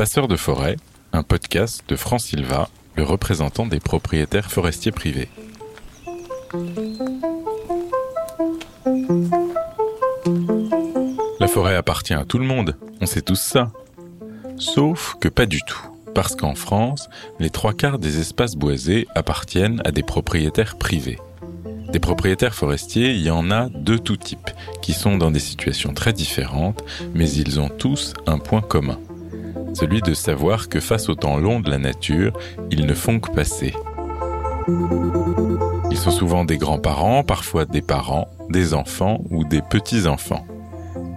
Passeur de forêt, un podcast de France Silva, le représentant des propriétaires forestiers privés. La forêt appartient à tout le monde, on sait tous ça. Sauf que pas du tout, parce qu'en France, les trois quarts des espaces boisés appartiennent à des propriétaires privés. Des propriétaires forestiers, il y en a de tout type, qui sont dans des situations très différentes, mais ils ont tous un point commun. Celui de savoir que face au temps long de la nature, ils ne font que passer. Ils sont souvent des grands-parents, parfois des parents, des enfants ou des petits-enfants.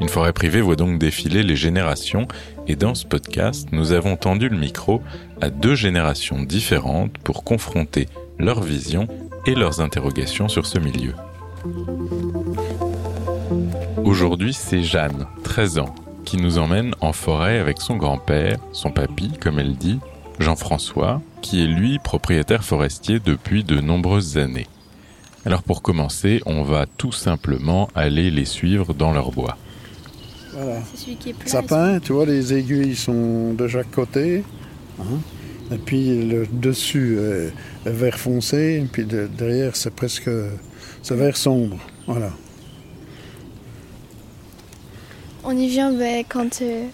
Une forêt privée voit donc défiler les générations et dans ce podcast, nous avons tendu le micro à deux générations différentes pour confronter leur vision et leurs interrogations sur ce milieu. Aujourd'hui, c'est Jeanne, 13 ans, qui nous emmène en forêt avec son grand-père, son papy, comme elle dit, Jean-François, qui est lui propriétaire forestier depuis de nombreuses années. Alors pour commencer, on va tout simplement aller les suivre dans leur bois. Voilà. C'est celui qui est plat. Sapin, tu vois, les aiguilles sont de chaque côté. hein. Et puis le dessus est est vert foncé, et puis de- derrière c'est presque c'est vert sombre. Voilà. On y vient ben, quand euh,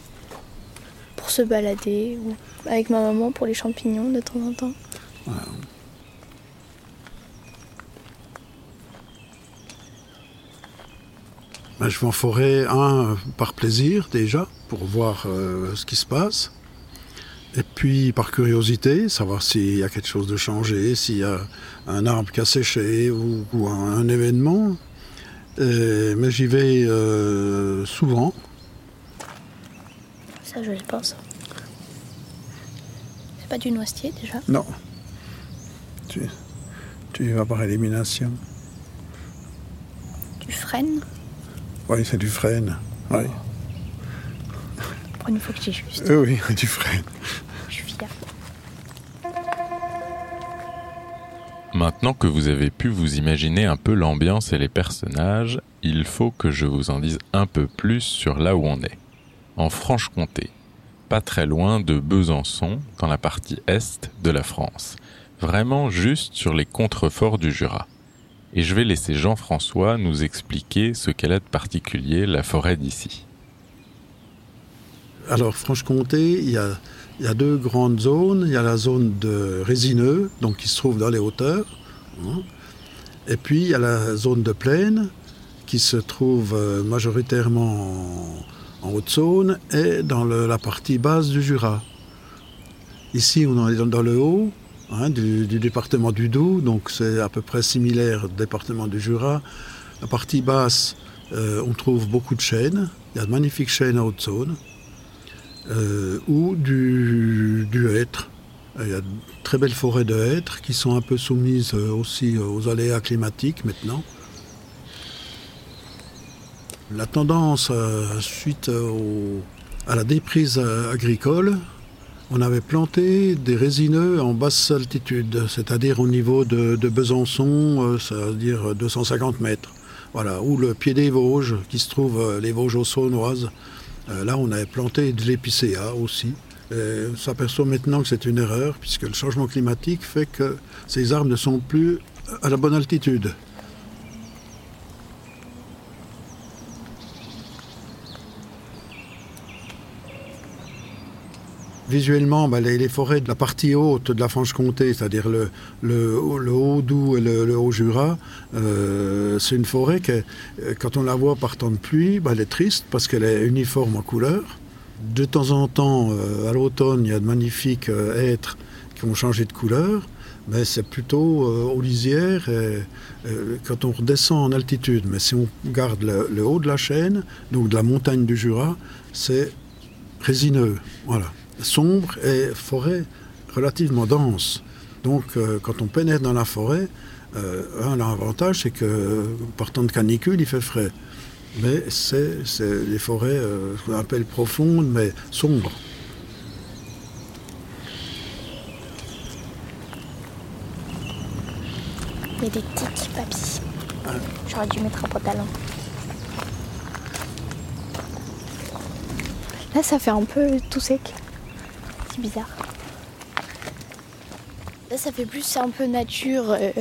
pour se balader ou avec ma maman pour les champignons de temps en temps. Ben, je vais en forêt, un, par plaisir déjà, pour voir euh, ce qui se passe. Et puis par curiosité, savoir s'il y a quelque chose de changé, s'il y a un arbre qui a séché ou, un événement. Et- mais j'y vais euh, souvent. Ça, je ça. C'est pas du noisetier déjà Non. Tu, tu y vas par élimination. Du frêne Oui, c'est du frêne. Oui, Pour une fois que j'ai juste. Euh, oui, du frêne. Maintenant que vous avez pu vous imaginer un peu l'ambiance et les personnages, il faut que je vous en dise un peu plus sur là où on est. En Franche-Comté, pas très loin de Besançon, dans la partie est de la France. Vraiment juste sur les contreforts du Jura. Et je vais laisser Jean-François nous expliquer ce qu'elle a de particulier la forêt d'ici. Alors, Franche-Comté, il y a, il y a deux grandes zones. Il y a la zone de résineux, donc qui se trouve dans les hauteurs. hein. Et puis, il y a la zone de plaine, qui se trouve euh, majoritairement en, Haute-Saône et dans la partie basse du Jura. Ici, on est dans, le haut hein, du, du département du Doubs, donc c'est à peu près similaire au département du Jura. La partie basse, euh, on trouve beaucoup de chênes. Il y a de magnifiques chênes en Haute-Saône euh, ou du, du hêtre. Euh, Il y a de très belles forêts de hêtres qui sont un peu soumises euh, aussi aux aléas climatiques maintenant. La tendance, euh, suite à la déprise euh, agricole, on avait planté des résineux en basse altitude, c'est-à-dire au niveau de, Besançon, euh, c'est-à-dire 250 mètres. Voilà, ou le pied des Vosges, qui se trouve euh, les Vosges saônoises. Euh, là, on avait planté de l'épicéa aussi. On s'aperçoit maintenant que c'est une erreur, puisque le changement climatique fait que ces arbres ne sont plus à la bonne altitude. Visuellement, bah, les, forêts de la partie haute de la Franche-Comté, c'est-à-dire le, Haut-Doubs et le, Haut-Jura, euh, c'est une forêt qui, est- euh, quand on la voit par temps de pluie, bah, elle est triste parce qu'elle est uniforme en couleur. De temps en temps, euh, à l'automne, il y a de magnifiques euh, hêtres qui ont changé de couleur, mais c'est plutôt aux lisières quand on redescend en altitude. Mais si on garde le haut de la chaîne, donc de la montagne du Jura, c'est résineux, voilà, sombre et forêt relativement dense. Donc euh, quand on pénètre dans la forêt, euh, un l'avantage c'est que par temps de canicule il fait frais. Mais c'est les forêts euh, ce qu'on appelle profondes mais sombres. Il y a des tiques, papy. J'aurais dû mettre un pantalon. Là, ça fait un peu tout sec. C'est bizarre. Là, ça fait plus un peu nature. euh,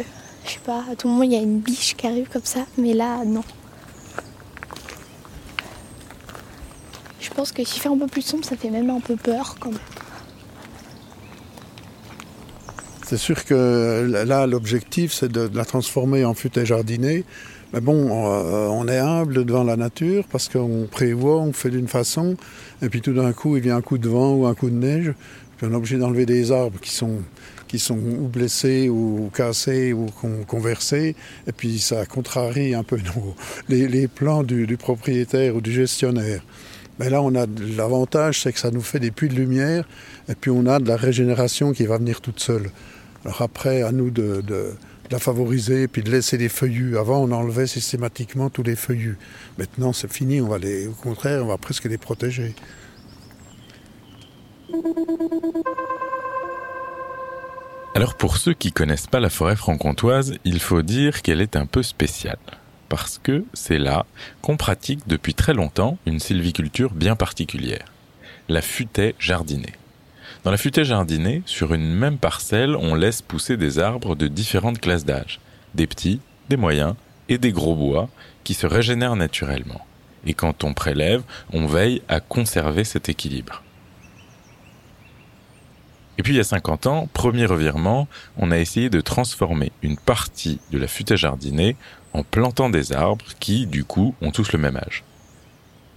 je sais pas, à tout moment, il y a une biche qui arrive comme ça, mais là, non. Je pense que s'il fait un peu plus sombre, ça fait même un peu peur quand même. C'est sûr que là, l'objectif, c'est de, de la transformer en futaie jardinée. Mais bon, euh, on est humble devant la nature parce qu'on prévoit, on fait d'une façon, et puis tout d'un coup, il vient un coup de vent ou un coup de neige, puis on est obligé d'enlever des arbres qui sont, qui sont ou blessés ou cassés ou con- conversés, et puis ça contrarie un peu nos- les, les plans du, du propriétaire ou du gestionnaire. Mais là, on a l'avantage, c'est que ça nous fait des puits de lumière, et puis on a de la régénération qui va venir toute seule. Alors après, à nous de- de la favoriser, puis de laisser les feuillus. Avant, on enlevait systématiquement tous les feuillus. Maintenant, c'est fini, on va les, au contraire, on va presque les protéger. Alors pour ceux qui connaissent pas la forêt franc-comtoise, il faut dire qu'elle est un peu spéciale. Parce que c'est là qu'on pratique depuis très longtemps une sylviculture bien particulière. La futaie jardinée. Dans la futaie jardinée, sur une même parcelle, on laisse pousser des arbres de différentes classes d'âge. Des petits, des moyens et des gros bois qui se régénèrent naturellement. Et quand on prélève, on veille à conserver cet équilibre. Et puis il y a 50 ans, premier revirement, on a essayé de transformer une partie de la futaie jardinée en plantant des arbres qui, du coup, ont tous le même âge.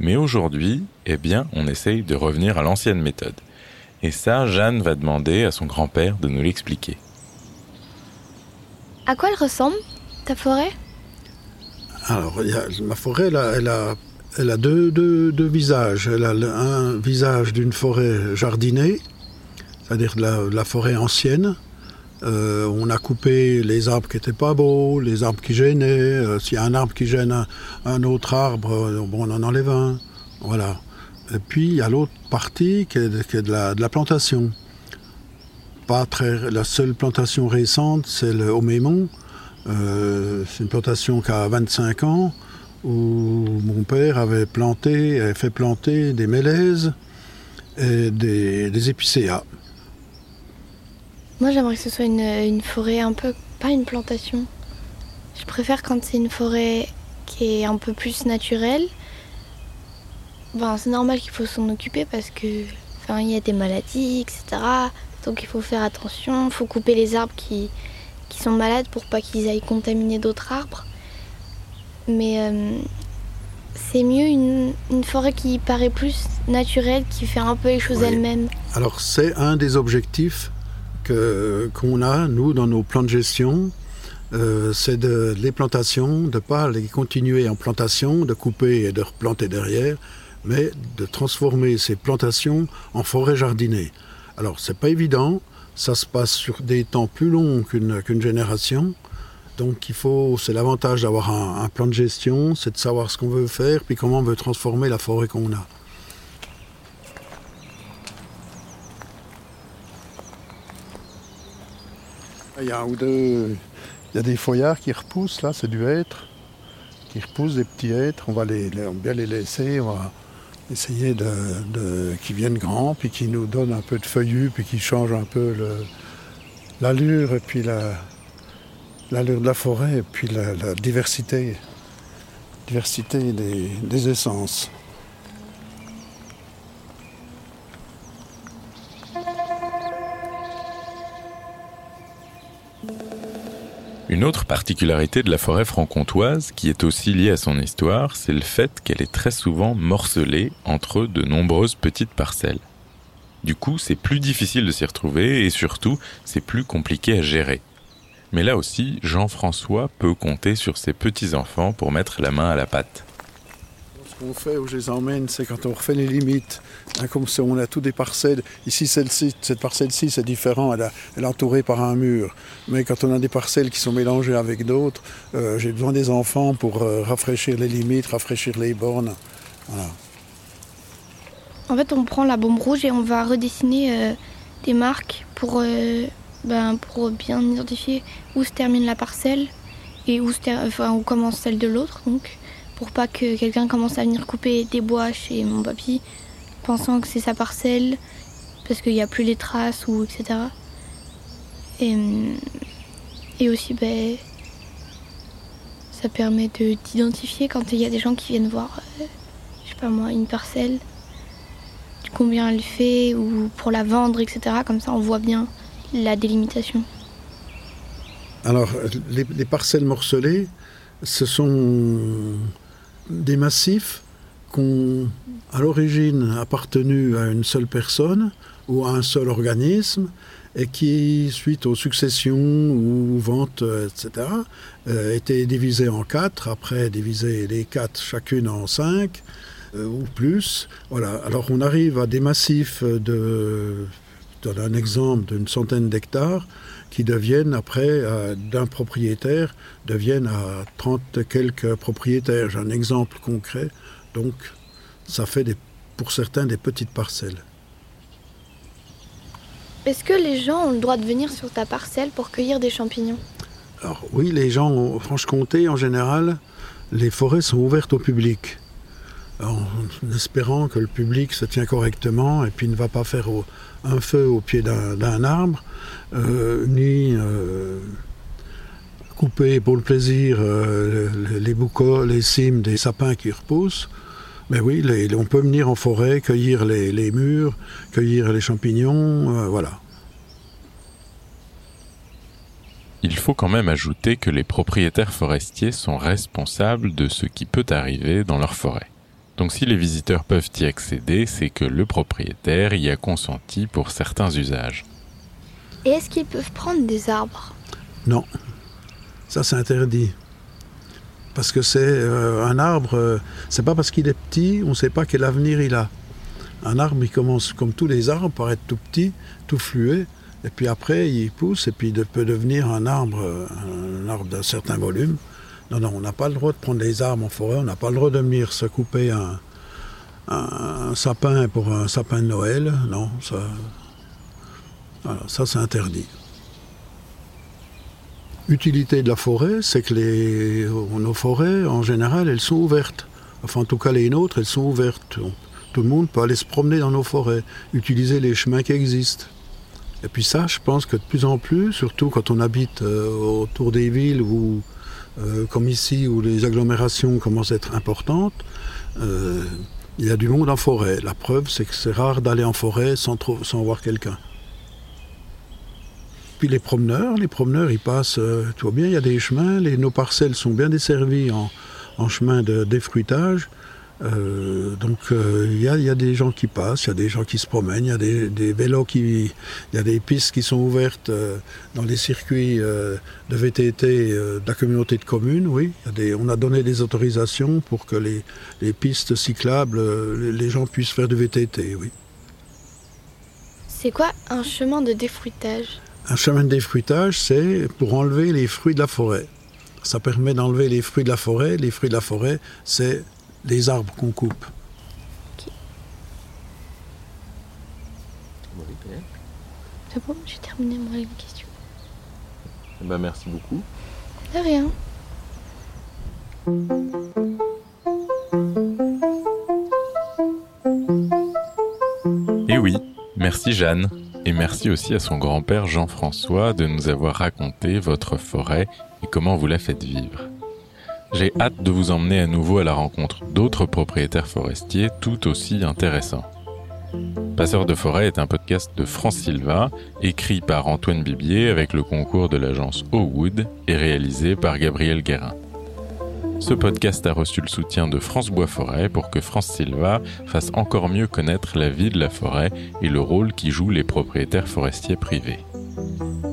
Mais aujourd'hui, eh bien, on essaye de revenir à l'ancienne méthode. Et ça, Jeanne va demander à son grand-père de nous l'expliquer. À quoi elle ressemble, ta forêt? Alors, y a- ma forêt, elle a, elle a, elle a deux, deux- deux visages. Elle a le- un visage d'une forêt jardinée, c'est-à-dire de la, de la forêt ancienne. Euh, on a coupé les arbres qui n'étaient pas beaux, les arbres qui gênaient. Euh, S'il y a un arbre qui gêne un, un autre arbre, euh, bon, on en enlève un. Voilà. Et puis, il y a l'autre partie qui est, de- la, plantation. Pas très, la seule plantation récente, c'est le Homémont. Euh, c'est une plantation qui a 25 ans, où mon père avait planté, avait fait planter des mélèzes et des, des épicéas. Moi, j'aimerais que ce soit une, une forêt un peu. pas une plantation. Je préfère quand c'est une forêt qui est un peu plus naturelle. Ben, c'est normal qu'il faut s'en occuper parce que. Enfin, il y a des maladies, etc. Donc il faut faire attention. Il faut couper les arbres qui, qui sont malades pour pas qu'ils aillent contaminer d'autres arbres. Mais euh, c'est mieux une, une forêt qui paraît plus naturelle, qui fait un peu les choses Oui. elle-même. Alors c'est un des objectifs que- qu'on a, nous, dans nos plans de gestion. Euh, c'est de les plantations, de ne pas les continuer en plantation, de couper et de replanter derrière, mais de transformer ces plantations en forêt jardinée. Alors c'est pas évident, ça se passe sur des temps plus longs qu'une génération. Donc il faut, c'est l'avantage d'avoir un, plan de gestion, c'est de savoir ce qu'on veut faire, puis comment on veut transformer la forêt qu'on a. Il y a un ou deux, il y a des feuillards qui repoussent là, c'est du hêtre, qui repoussent des petits hêtres. On va les, on bien les laisser, essayer de, qu'ils viennent grands, puis qu'ils nous donnent un peu de feuillus, puis qu'ils changent un peu l'allure et puis la, l'allure de la forêt et puis la, la diversité, diversité des, des essences. Une autre particularité de la forêt franc-comtoise, qui est aussi liée à son histoire, c'est le fait qu'elle est très souvent morcelée entre de nombreuses petites parcelles. Du coup, c'est plus difficile de s'y retrouver et surtout, c'est plus compliqué à gérer. Mais là aussi, Jean-François peut compter sur ses petits-enfants pour mettre la main à la pâte. Qu'on fait où je les emmène, c'est quand on refait les limites. Hein, comme on a tout des parcelles. Ici, celle-ci, cette parcelle-ci, c'est différent. Elle, est entourée par un mur. Mais quand on a des parcelles qui sont mélangées avec d'autres, euh, j'ai besoin des enfants pour euh, rafraîchir les limites, rafraîchir les bornes. En fait, on prend la bombe rouge et on va redessiner euh, des marques pour, ben, pour bien identifier où se termine la parcelle et où, se commence celle de l'autre. Pour pas que quelqu'un commence à venir couper des bois chez mon papy, pensant que c'est sa parcelle parce qu'il n'y a plus les traces ou etc. Et, et aussi, ben, ça permet d'identifier quand il y a des gens qui viennent voir, euh, je sais pas moi, une parcelle, combien elle fait ou pour la vendre, etc. Comme ça, on voit bien la délimitation. Alors, les parcelles morcelées, ce sont des massifs qui ont à l'origine appartenu à une seule personne ou à un seul organisme et qui, suite aux successions ou ventes, etc., euh, étaient divisés en quatre, après diviser les quatre chacune en cinq euh, ou plus. Voilà. Alors on arrive à des massifs de, donne un exemple d'une centaine d'hectares qui deviennent après, euh, d'un propriétaire, deviennent à 30 quelques propriétaires. J'ai un exemple concret. Donc, ça fait des, pour certains des petites parcelles. Est-ce que les gens ont le droit de venir sur ta parcelle pour cueillir des champignons? Alors oui, les gens en Franche-Comté, en général, les forêts sont ouvertes au public. En espérant que le public se tient correctement et puis ne va pas faire un feu au pied d'un arbre, euh, ni euh, couper pour le plaisir euh, les boucots, les cimes des sapins qui repoussent. Mais oui, on peut venir en forêt, cueillir les, murs, cueillir les champignons, voilà. Il faut quand même ajouter que les propriétaires forestiers sont responsables de ce qui peut arriver dans leur forêt. Donc si les visiteurs peuvent y accéder, c'est que le propriétaire y a consenti pour certains usages. Et est-ce qu'ils peuvent prendre des arbres? Non, ça c'est interdit. Parce que c'est euh, un arbre, euh, c'est pas parce qu'il est petit, on ne sait pas quel avenir il a. Un arbre, il commence comme tous les arbres par être tout petit, tout fluet, et puis après il pousse, et puis il peut devenir un arbre, un arbre d'un certain volume. Non, non, on n'a pas le droit de prendre des arbres en forêt, on n'a pas le droit de venir se couper un, sapin pour un sapin de Noël. Non, ça, ça c'est interdit. L'utilité de la forêt, c'est que les, nos forêts, en général, elles sont ouvertes. Enfin, en tout cas, les nôtres, elles sont ouvertes. Tout le monde peut aller se promener dans nos forêts, utiliser les chemins qui existent. Et puis ça, je pense que de plus en plus, surtout quand on habite euh, autour des villes ou euh, comme ici où les agglomérations commencent à être importantes, euh, il y a du monde en forêt. La preuve, c'est que c'est rare d'aller en forêt sans, voir quelqu'un. Puis les promeneurs, les promeneurs, ils passent, euh, tu vois bien, il y a des chemins, nos parcelles sont bien desservies en, en chemin de défruitage. Euh, donc euh, il y, a, y, a des gens qui passent, il y a des gens qui se promènent, il y a des, des, vélos qui, il y a des pistes qui sont ouvertes dans les circuits de VTT de la communauté de communes. Oui, y a des, on a donné des autorisations pour que les, les pistes cyclables, les, les gens puissent faire du VTT. Oui. C'est quoi un chemin de défruitage? Un chemin de défruitage, c'est pour enlever les fruits de la forêt. Ça permet d'enlever les fruits de la forêt. Les fruits de la forêt, c'est les arbres qu'on coupe. C'est bon, j'ai terminé mon question. Eh ben, merci beaucoup. De rien. Et eh oui, merci Jeanne. Et merci aussi à son grand-père Jean-François de nous avoir raconté votre forêt et comment vous la faites vivre. J'ai hâte de vous emmener à nouveau à la rencontre d'autres propriétaires forestiers tout aussi intéressants. Passeur de forêt est un podcast de France Silva, écrit par Antoine Bibier avec le concours de l'agence Owood et réalisé par Gabriel Guérin. Ce podcast a reçu le soutien de France Bois Forêt pour que France Silva fasse encore mieux connaître la vie de la forêt et le rôle qu'y jouent les propriétaires forestiers privés.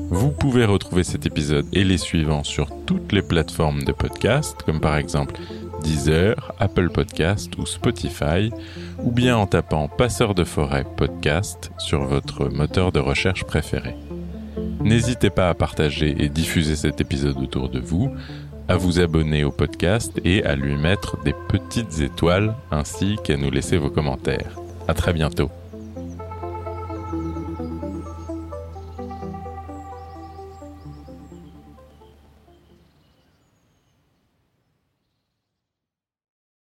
Vous pouvez retrouver cet épisode et les suivants sur toutes les plateformes de podcast, comme par exemple Deezer, Apple Podcast ou Spotify, ou bien en tapant Passeur de forêt podcast sur votre moteur de recherche préféré. N'hésitez pas à partager et diffuser cet épisode autour de vous à vous abonner au podcast et à lui mettre des petites étoiles ainsi qu'à nous laisser vos commentaires. À très bientôt.